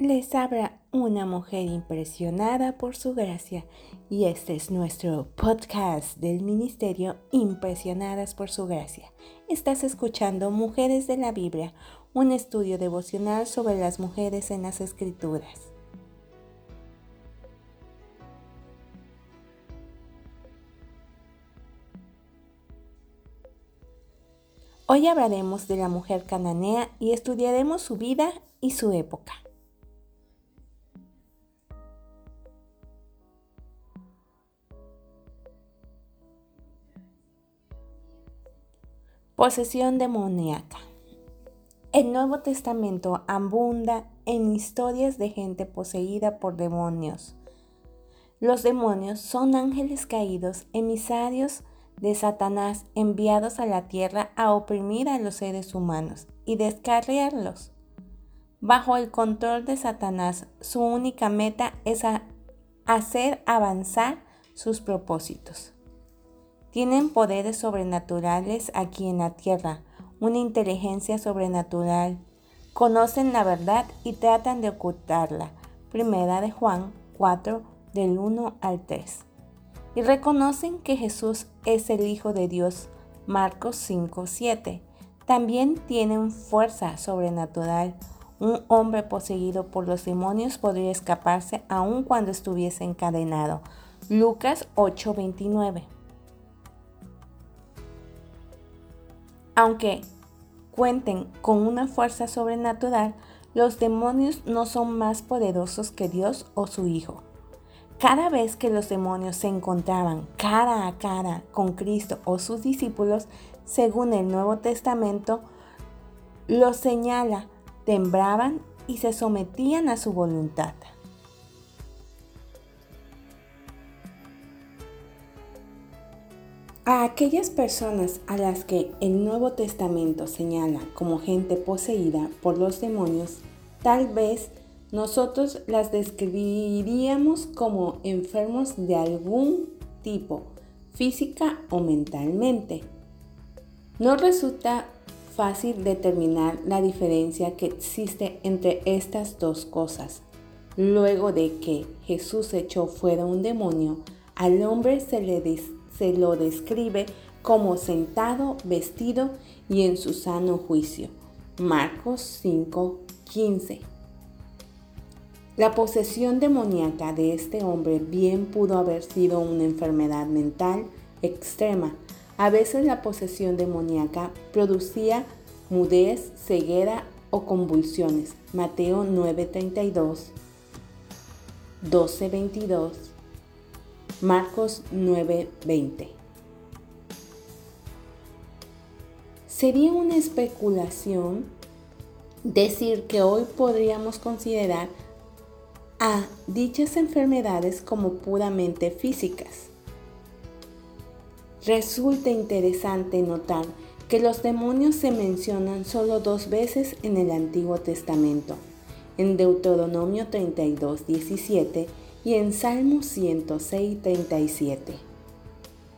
Les habla una mujer impresionada por su gracia y este es nuestro podcast del Ministerio Impresionadas por su gracia. Estás escuchando Mujeres de la Biblia, un estudio devocional sobre las mujeres en las Escrituras. Hoy hablaremos de la mujer cananea y estudiaremos su vida y su época. Posesión demoníaca. El Nuevo Testamento abunda en historias de gente poseída por demonios. Los demonios son ángeles caídos, emisarios de Satanás enviados a la tierra a oprimir a los seres humanos y descarriarlos. Bajo el control de Satanás, su única meta es hacer avanzar sus propósitos. Tienen poderes sobrenaturales aquí en la tierra, una inteligencia sobrenatural. Conocen la verdad y tratan de ocultarla. Primera de Juan 4 del 1 al 3. Y reconocen que Jesús es el Hijo de Dios. Marcos 5, 7. También tienen fuerza sobrenatural. Un hombre poseído por los demonios podría escaparse aun cuando estuviese encadenado. Lucas 8:29. Aunque cuenten con una fuerza sobrenatural, los demonios no son más poderosos que Dios o su Hijo. Cada vez que los demonios se encontraban cara a cara con Cristo o sus discípulos, según el Nuevo Testamento, los señala, temblaban y se sometían a su voluntad. A aquellas personas a las que el Nuevo Testamento señala como gente poseída por los demonios, tal vez nosotros las describiríamos como enfermos de algún tipo, física o mentalmente. No resulta fácil determinar la diferencia que existe entre estas dos cosas. Luego de que Jesús echó fuera un demonio, al hombre se le se lo describe como sentado, vestido y en su sano juicio. Marcos 5:15. La posesión demoníaca de este hombre bien pudo haber sido una enfermedad mental extrema. A veces la posesión demoníaca producía mudez, ceguera o convulsiones. Mateo 9:32, 12:22 Marcos 9:20. Sería una especulación decir que hoy podríamos considerar a dichas enfermedades como puramente físicas. Resulta interesante notar que los demonios se mencionan solo dos veces en el Antiguo Testamento, en Deuteronomio 32, 17 y en Salmo 106, 37.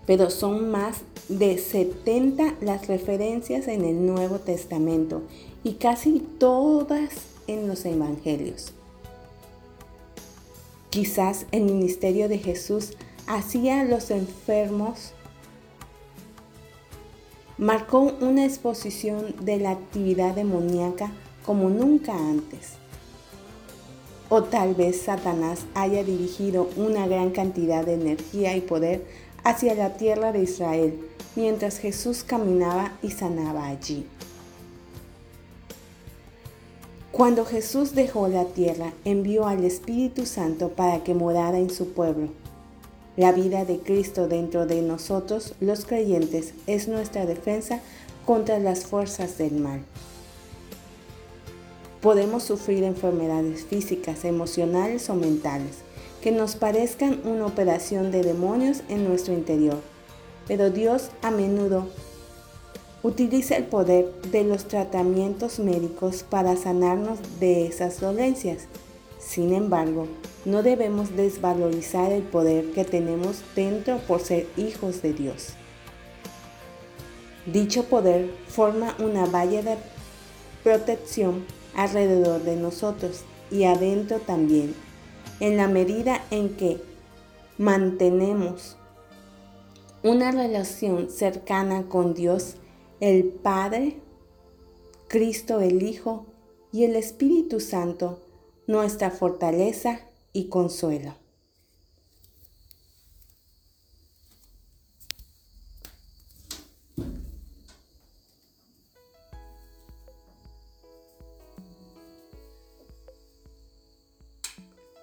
Pero son más de 70 las referencias en el Nuevo Testamento y casi todas en los Evangelios. Quizás el ministerio de Jesús hacia los enfermos marcó una exposición de la actividad demoníaca como nunca antes. O tal vez Satanás haya dirigido una gran cantidad de energía y poder hacia la tierra de Israel mientras Jesús caminaba y sanaba allí. Cuando Jesús dejó la tierra, envió al Espíritu Santo para que morara en su pueblo. La vida de Cristo dentro de nosotros, los creyentes, es nuestra defensa contra las fuerzas del mal. Podemos sufrir enfermedades físicas, emocionales o mentales que nos parezcan una operación de demonios en nuestro interior, pero Dios a menudo utiliza el poder de los tratamientos médicos para sanarnos de esas dolencias. Sin embargo, no debemos desvalorizar el poder que tenemos dentro por ser hijos de Dios. Dicho poder forma una valla de protección alrededor de nosotros y adentro también, en la medida en que mantenemos una relación cercana con Dios, el Padre, Cristo el Hijo y el Espíritu Santo, nuestra fortaleza y consuelo.